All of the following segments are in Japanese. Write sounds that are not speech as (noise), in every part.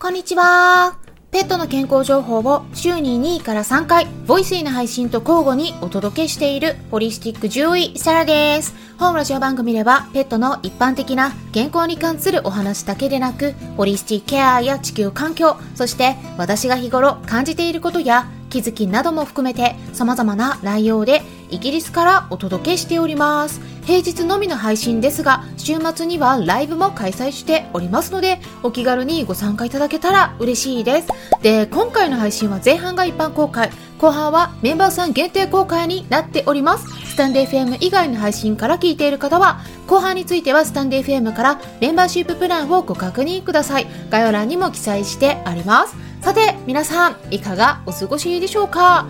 こんにちは。ペットの健康情報を週に2位から3回、ボイスイの配信と交互にお届けしているホリスティック獣医サラです。本ラジオ番組ではペットの一般的な健康に関するお話だけでなく、ホリスティックケアや地球環境、そして私が日頃感じていることや気づきなども含めて様々な内容でイギリスからお届けしております。平日のみの配信ですが、週末にはライブも開催しておりますので、お気軽にご参加いただけたら嬉しいです。で、今回の配信は前半が一般公開、後半はメンバーさん限定公開になっております。スタンデー FM 以外の配信から聞いている方は、後半についてはスタンデー FM からメンバーシッププランをご確認ください。概要欄にも記載してあります。さて、皆さん、いかがお過ごしでしょうか？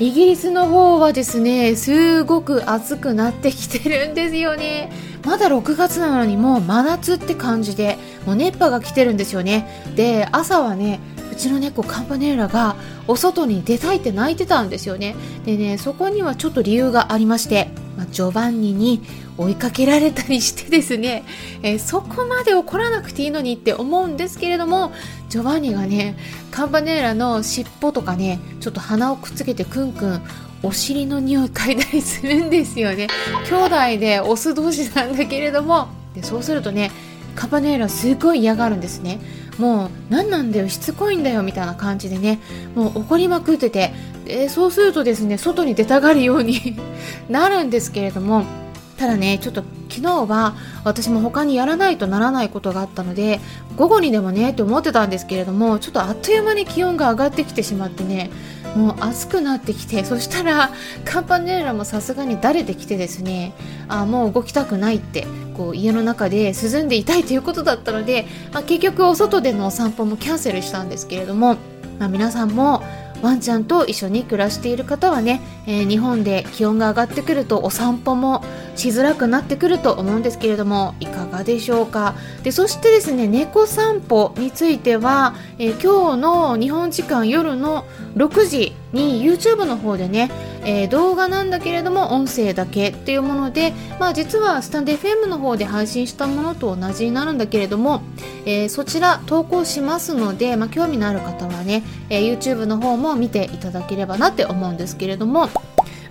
イギリスの方はですね、すごく暑くなってきてるんですよね。まだ6月なのにもう真夏って感じで、もう熱波が来てるんですよね。で、朝はね、うちの猫カンパネーラがお外に出たいって泣いてたんですよね。でね、そこにはちょっと理由がありまして、まあ、ジョバンニに追いかけられたりしてですね、えー、そこまで怒らなくていいのにって思うんですけれどもジョバンニがねカンパネーラの尻尾とかねちょっと鼻をくっつけてクンクンお尻の匂い嗅いだりするんですよね。兄弟でオス同士なんだけれどもでそうするとねカンパネーラすごい嫌がるんですね。もう何なんだよしつこいんだよみたいな感じでねもう怒りまくっててでそうするとですね外に出たがるように (laughs) なるんですけれどもただねちょっと昨日は私も他にやらないとならないことがあったので午後にでもねって思ってたんですけれどもちょっとあっという間に気温が上がってきてしまってねもう暑くなってきてそしたらカンパネラもさすがにだれてきてですねあもう動きたくないってこう家の中で涼んでいたいということだったので、まあ、結局お外でのお散歩もキャンセルしたんですけれども、まあ、皆さんもワンちゃんと一緒に暮らしている方はね、えー、日本で気温が上がってくるとお散歩もしづらくなってくると思うんですけれどもいかがでしょうか？でそしてですね猫散歩については、えー、今日の日本時間夜の6時に YouTube の方でね、えー、動画なんだけれども音声だけっていうもので、まあ、実はスタンデー FM の方で配信したものと同じになるんだけれども、えー、そちら投稿しますので、まあ、興味のある方はね、えー、YouTube の方も見ていただければなって思うんですけれども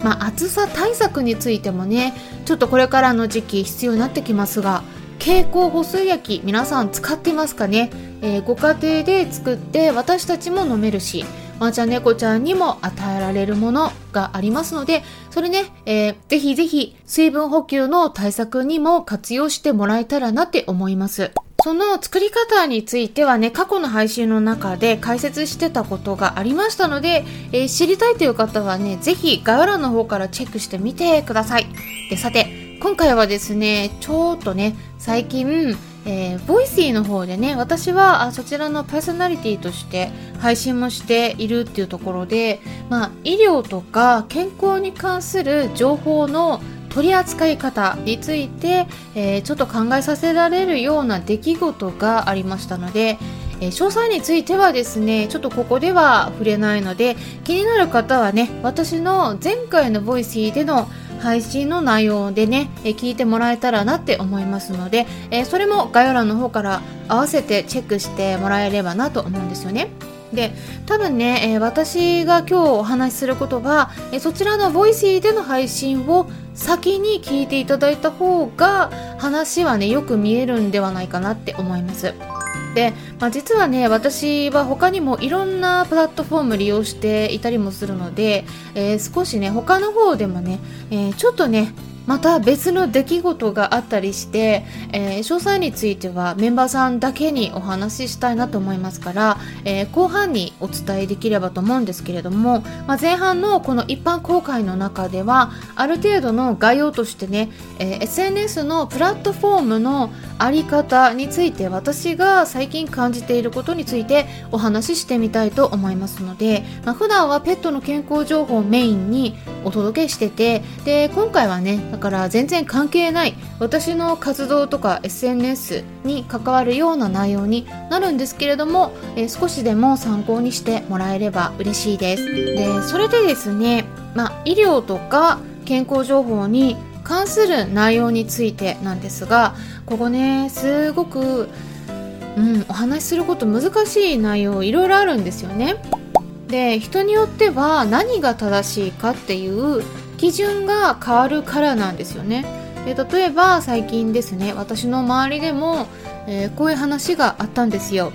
まあ、暑さ対策についてもねちょっとこれからの時期必要になってきますが経口補水液皆さん使ってますかね、えー、ご家庭で作って私たちも飲めるしワンちゃん猫ちゃんにも与えられるものがありますので、それね、えー、ぜひぜひ水分補給の対策にも活用してもらえたらなって思います。その作り方についてはね、過去の配信の中で解説してたことがありましたので、えー、知りたいという方はね、ぜひ概要欄の方からチェックしてみてください。で、さて、今回はですね、ちょっとね、最近、えー、 Voicy の方でね私はあそちらのパーソナリティとして配信もしているっていうところで、まあ、医療とか健康に関する情報の取り扱い方について、えー、ちょっと考えさせられるような出来事がありましたので、えー、詳細についてはですねちょっとここでは触れないので気になる方はね私の前回の Voicy での配信の内容でね、え聞いてもらえたらなって思いますので、えそれも概要欄の方から合わせてチェックしてもらえればなと思うんですよね。で多分ね、え、私が今日お話しすることは、え、そちらの Voicy での配信を先に聞いていただいた方が話はねよく見えるんではないかなって思います。で、まあ、実はね私は他にもいろんなプラットフォーム利用していたりもするので、えー、少しね他の方でもね、えー、ちょっとねまた別の出来事があったりして、えー、詳細についてはメンバーさんだけにお話ししたいなと思いますから、えー、後半にお伝えできればと思うんですけれども、まあ、前半のこの一般公開の中ではある程度の概要としてね、えー、SNS のプラットフォームのあり方について私が最近感じていることについてお話ししてみたいと思いますので、まあ、普段はペットの健康情報をメインにお届けしててで今回はねだから全然関係ない私の活動とか SNS に関わるような内容になるんですけれども、えー、少しでも参考にしてもらえれば嬉しいです。でそれでですね、まあ、医療とか健康情報に関する内容についてなんですがここねすごくうん、お話しすること難しい内容いろいろあるんですよね。で人によっては何が正しいかっていう基準が変わるからなんですよね。で例えば最近ですね私の周りでも、えー、こういう話があったんですよ。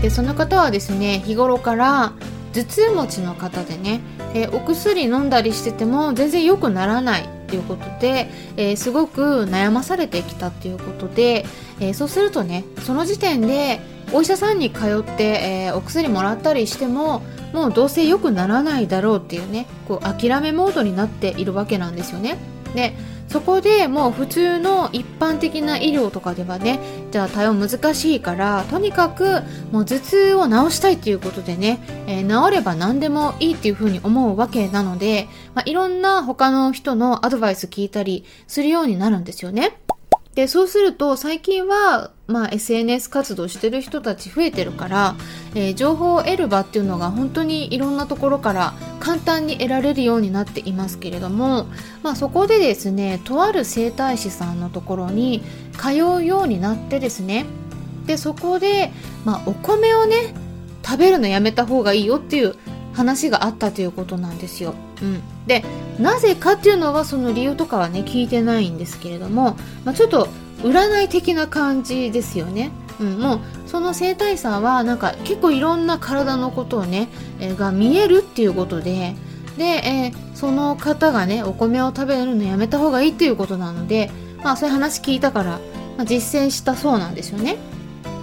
でその方はですね日頃から頭痛持ちの方でね、え、お薬飲んだりしてても全然良くならないっていうことで、えー、すごく悩まされてきたっていうことで、えー、そうするとねその時点でお医者さんに通って、えー、お薬もらったりしてももうどうせ良くならないだろうっていうねこう諦めモードになっているわけなんですよね。でそこでもう普通の一般的な医療とかではねじゃあ対応難しいからとにかくもう頭痛を治したいっていうことでね、えー、治れば何でもいいっていうふうに思うわけなので、まあ、いろんな他の人のアドバイス聞いたりするようになるんですよね。で、そうすると最近は、まあ、SNS 活動してる人たち増えてるから、えー、情報を得る場っていうのが本当にいろんなところから簡単に得られるようになっていますけれども、まあ、そこでですねとある整体師さんのところに通うようになってですねでそこで、まあ、お米をね食べるのやめた方がいいよっていう話があったということなんですよ。うん、でなぜかっていうのはその理由とかはね聞いてないんですけれども、まあ、ちょっと占い的な感じですよね。うん、もうその生体さはなんか結構いろんな体のことをね、えー、が見えるっていうことでで、えー、その方がねお米を食べるのやめた方がいいっていうことなので、まあ、そういう話聞いたから、まあ、実践したそうなんですよね。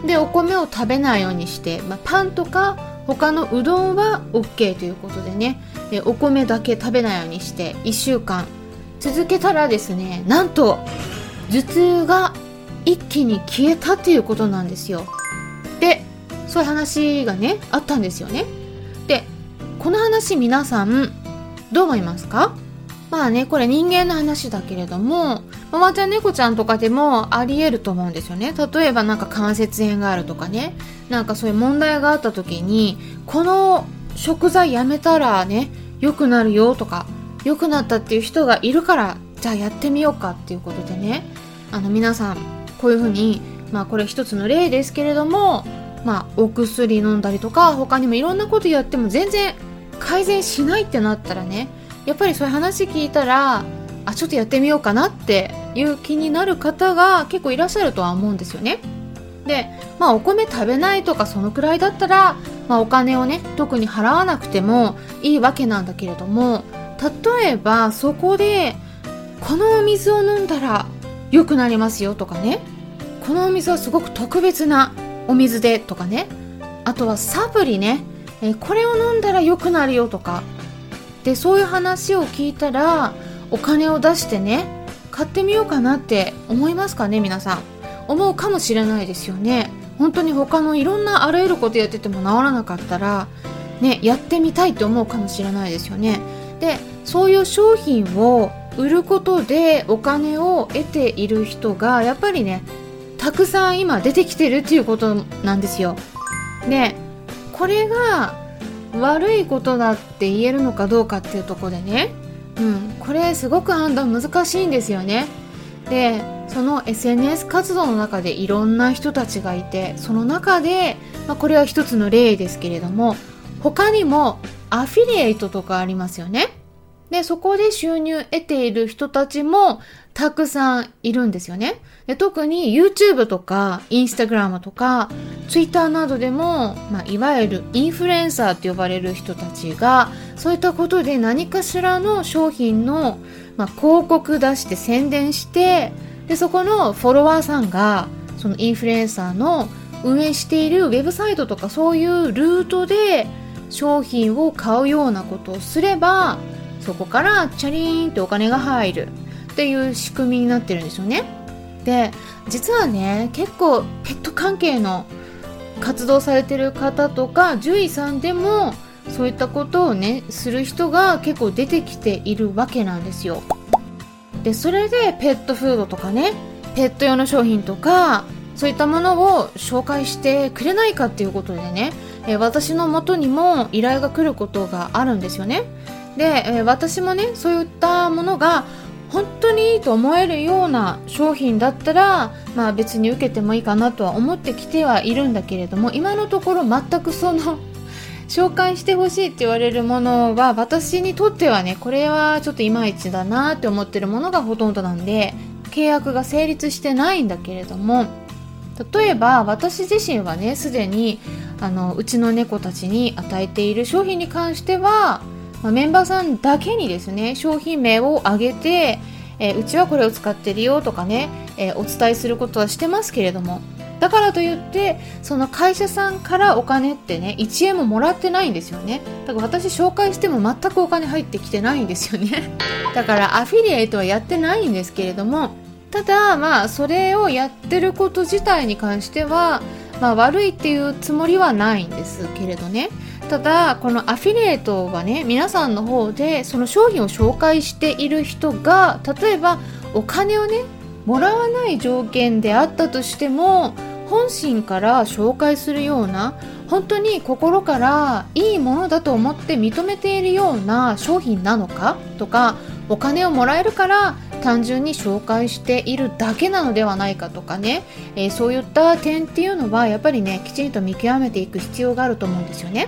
でお米を食べないようにして、まあ、パンとか他のうどんは OK ということでねでお米だけ食べないようにして1週間続けたらですねなんと頭痛が一気に消えたっていうことなんですよ。でそういう話がねあったんですよね。でこの話皆さんどう思いますか？まあねこれ人間の話だけれどもママちゃん猫ちゃんとかでもありえると思うんですよね。例えばなんか関節炎があるとかね。なんかそういう問題があった時にこの食材やめたらね良くなるよとか良くなったっていう人がいるからじゃあやってみようかっていうことでねあの皆さんこういうふうにまあこれ一つの例ですけれどもまあお薬飲んだりとか他にもいろんなことやっても全然改善しないってなったらねやっぱりそういう話聞いたらあちょっとやってみようかなっていう気になる方が結構いらっしゃるとは思うんですよね。でまあお米食べないとかそのくらいだったら、まあ、お金をね特に払わなくてもいいわけなんだけれども例えばそこでこのお水を飲んだら良くなりますよとかね。このお水はすごく特別なお水でとかね。あとはサプリね、えこれを飲んだら良くなるよとか。でそういう話を聞いたらお金を出してね買ってみようかなって思いますかね皆さん。思うかもしれないですよね。本当に他のいろんなあらゆることやってても治らなかったらねやってみたいって思うかもしれないですよね。でそういう商品を売ることでお金を得ている人がやっぱりねたくさん今出てきてるっていうことなんですよ。でこれが悪いことだって言えるのかどうかっていうとこでねうんこれすごく判断難しいんですよね。でその SNS 活動の中でいろんな人たちがいてその中で、まあ、これは一つの例ですけれども他にもアフィリエイトとかありますよね。でそこで収入得ている人たちもたくさんいるんですよね。で特に YouTube とか Instagram とか Twitter などでも、まあ、いわゆるインフルエンサーって呼ばれる人たちがそういったことで何かしらの商品の、まあ、広告出して宣伝してでそこのフォロワーさんがそのインフルエンサーの運営しているウェブサイトとかそういうルートで商品を買うようなことをすればそこからチャリーンってお金が入るっていう仕組みになってるんですよね。で実はね結構ペット関係の活動されてる方とか獣医さんでもそういったことをねする人が結構出てきているわけなんですよ。でそれでペットフードとかねペット用の商品とかそういったものを紹介してくれないかっていうことでね、え私の元にも依頼が来ることがあるんですよね。で、え私もねそういったものが本当にいいと思えるような商品だったら、まあ、別に受けてもいいかなとは思ってきてはいるんだけれども今のところ全くその (laughs) 紹介してほしいって言われるものは私にとってはねこれはちょっといまいちだなって思ってるものがほとんどなんで契約が成立してないんだけれども例えば私自身はねすでにあのうちの猫たちに与えている商品に関しては、ま、メンバーさんだけにですね商品名を挙げて、えー、うちはこれを使ってるよとかね、えー、お伝えすることはしてますけれども。だからといってその会社さんからお金ってね1円ももらってないんですよね。だから私紹介しても全くお金入ってきてないんですよね。(laughs) だからアフィリエイトはやってないんですけれどもただまあそれをやってること自体に関してはまあ、悪いっていうつもりはないんですけれどね。ただこのアフィリエイトはね皆さんの方でその商品を紹介している人が例えばお金をねもらわない条件であったとしても本心から紹介するような本当に心からいいものだと思って認めているような商品なのかとかお金をもらえるから単純に紹介しているだけなのではないかとかね、えー、そういった点っていうのはやっぱりねきちんと見極めていく必要があると思うんですよね。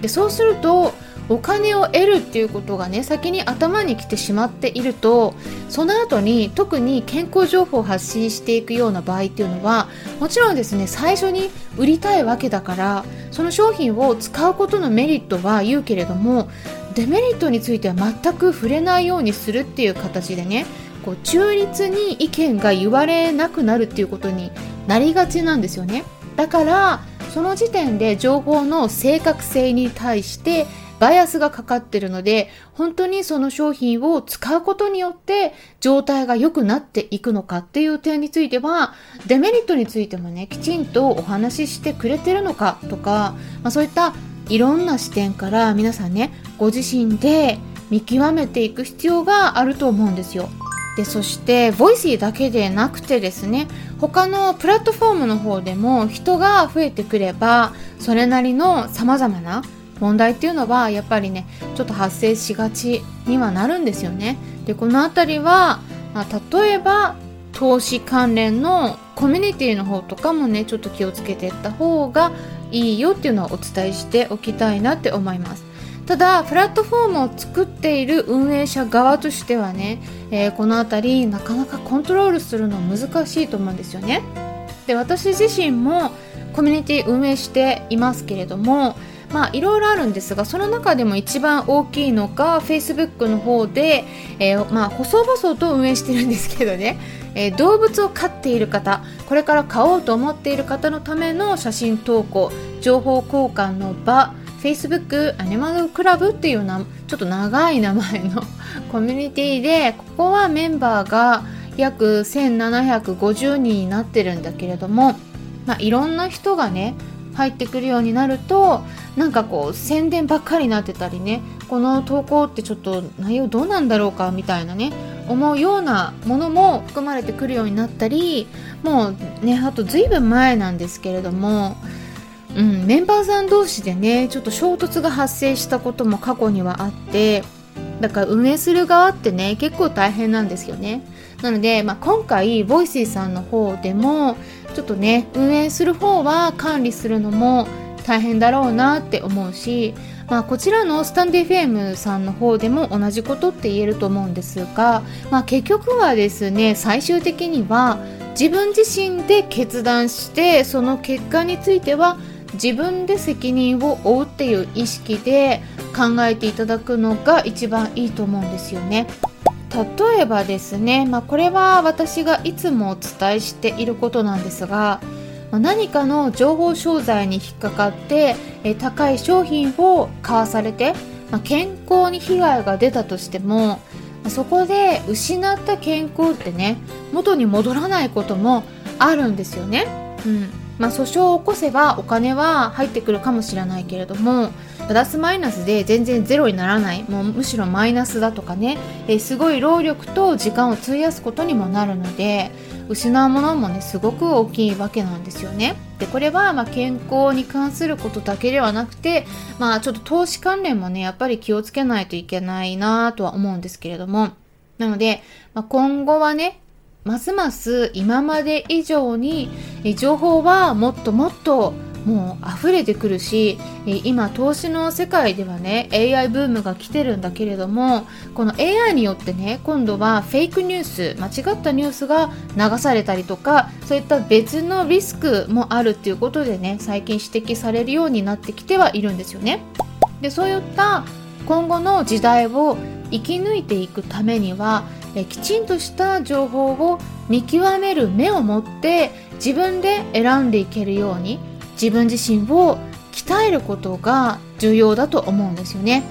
でそうするとお金を得るっていうことがね先に頭に来てしまっているとその後に特に健康情報を発信していくような場合っていうのはもちろんですね最初に売りたいわけだからその商品を使うことのメリットは言うけれどもデメリットについては全く触れないようにするっていう形でねこう中立に意見が言われなくなるっていうことになりがちなんですよね。だからその時点で情報の正確性に対してバイアスがかかってるので、本当にその商品を使うことによって状態が良くなっていくのかっていう点については、デメリットについてもね、きちんとお話ししてくれてるのかとか、まあ、そういったいろんな視点から皆さんね、ご自身で見極めていく必要があると思うんですよ。でそして Voicy だけでなくてですね他のプラットフォームの方でも人が増えてくればそれなりのさまざまな問題っていうのはやっぱりねちょっと発生しがちにはなるんですよね。でこの辺りは、まあ、例えば投資関連のコミュニティの方とかもねちょっと気をつけていった方がいいよっていうのをお伝えしておきたいなって思います。ただプラットフォームを作っている運営者側としてはね、えー、この辺りなかなかコントロールするの難しいと思うんですよね。で私自身もコミュニティ運営していますけれどもまあいろいろあるんですがその中でも一番大きいのが Facebook の方で、えー、まあ細々と運営してるんですけどね、えー、動物を飼っている方これから飼おうと思っている方のための写真投稿情報交換の場 Facebook アニマルクラブっていうなちょっと長い名前の (laughs) コミュニティでここはメンバーが約1750人になってるんだけれども、まあ、いろんな人がね入ってくるようになるとなんかこう宣伝ばっかりになってたりねこの投稿ってちょっと内容どうなんだろうかみたいなね思うようなものも含まれてくるようになったりもうねあとずいぶん前なんですけれどもうん、メンバーさん同士でねちょっと衝突が発生したことも過去にはあってだから運営する側ってね結構大変なんですよね。なので、まあ、今回 Voicy さんの方でもちょっとね運営する方は管理するのも大変だろうなって思うし、まあ、こちらのスタンディ FM さんの方でも同じことって言えると思うんですが、まあ、結局はですね最終的には自分自身で決断してその結果については自分で責任を負うっていう意識で考えていただくのが一番いいと思うんですよね。例えばですね、まあ、これは私がいつもお伝えしていることなんですが、ま、何かの情報商材に引っかかってえ高い商品を買わされて、まあ、健康に被害が出たとしてもそこで失った健康ってね元に戻らないこともあるんですよね。うんまあ、訴訟を起こせばお金は入ってくるかもしれないけれどもプラスマイナスで全然ゼロにならない。もうむしろマイナスだとかね、えー、すごい労力と時間を費やすことにもなるので失うものもねすごく大きいわけなんですよね。でこれはまあ健康に関することだけではなくてまあちょっと投資関連もねやっぱり気をつけないといけないなとは思うんですけれども。なので、まあ、今後はね、ますます今まで以上に情報はもっともっともう溢れてくるし今投資の世界ではね AI ブームが来てるんだけれどもこの AI によってね今度はフェイクニュース間違ったニュースが流されたりとかそういった別のリスクもあるっていうことでね最近指摘されるようになってきてはいるんですよね。でそういった今後の時代を生き抜いていくためにはえきちんとした情報を見極める目を持って自分で選んでいけるように自分自身を鍛えることが重要だと思うんですよね。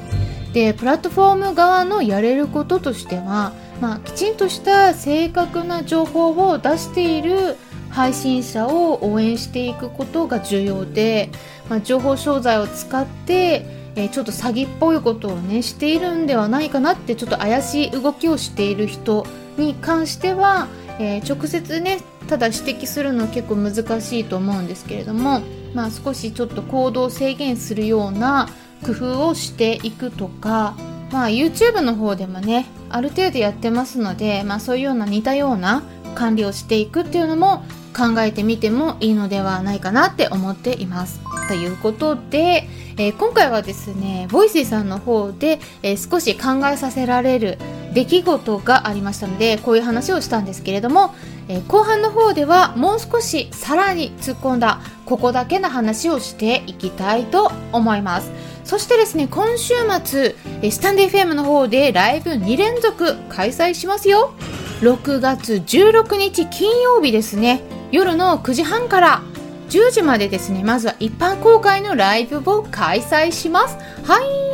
でプラットフォーム側のやれることとしては、まあ、きちんとした正確な情報を出している配信者を応援していくことが重要で、まあ、情報商材を使って、えー、ちょっと詐欺っぽいことをねしているんではないかなってちょっと怪しい動きをしている人に関しては、えー、直接ねただ指摘するの結構難しいと思うんですけれども、まあ、少しちょっと行動を制限するような工夫をしていくとか、まあ、YouTube の方でもねある程度やってますので、まあ、そういうような似たような管理をしていくっていうのも考えてみてもいいのではないかなって思っています。ということで、えー、今回はですね Voicy さんの方で、えー、少し考えさせられる出来事がありましたのでこういう話をしたんですけれども、えー、後半の方ではもう少しさらに突っ込んだここだけの話をしていきたいと思います。そしてですね今週末えスタンデー FM の方でライブ2連続開催しますよ。6月16日金曜日ですね。夜の9時半から10時までですね。まずは一般公開のライブを開催します。はい。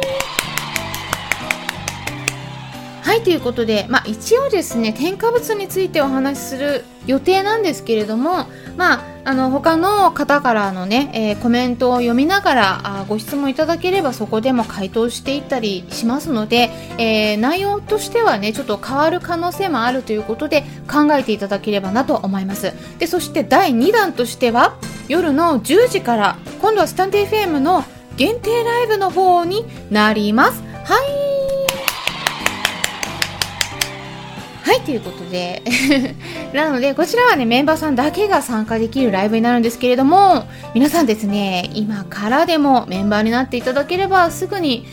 はいということで、まあ、一応ですね添加物についてお話しする予定なんですけれども、まあ、あの他の方からのね、えー、コメントを読みながらあご質問いただければそこでも回答していったりしますので、えー、内容としてはねちょっと変わる可能性もあるということで考えていただければなと思います。でそして第2弾としては夜の10時から今度はスタンデー FM の限定ライブの方になります。はい。はいということで。(laughs) なのでこちらはねメンバーさんだけが参加できるライブになるんですけれども皆さんですね今からでもメンバーになっていただければすぐに、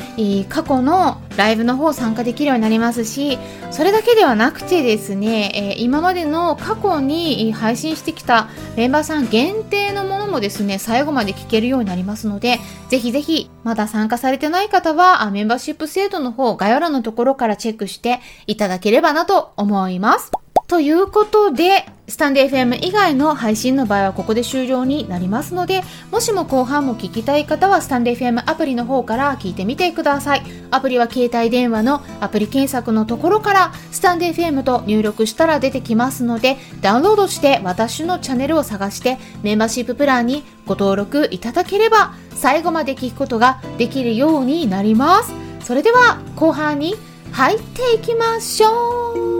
過去のライブの方参加できるようになりますしそれだけではなくてですね、え今までの過去に配信してきたメンバーさん限定のものもですね最後まで聞けるようになりますのでぜひぜひまだ参加されてない方はメンバーシップ制度の方概要欄のところからチェックしていただければなと思います。ということで、スタンデー FM 以外の配信の場合はここで終了になりますので、もしも後半も聞きたい方はスタンデー FM アプリの方から聞いてみてください。アプリは携帯電話のアプリ検索のところからスタンデー FM と入力したら出てきますので、ダウンロードして私のチャンネルを探してメンバーシッププランにご登録いただければ最後まで聞くことができるようになります。それでは後半に入っていきましょう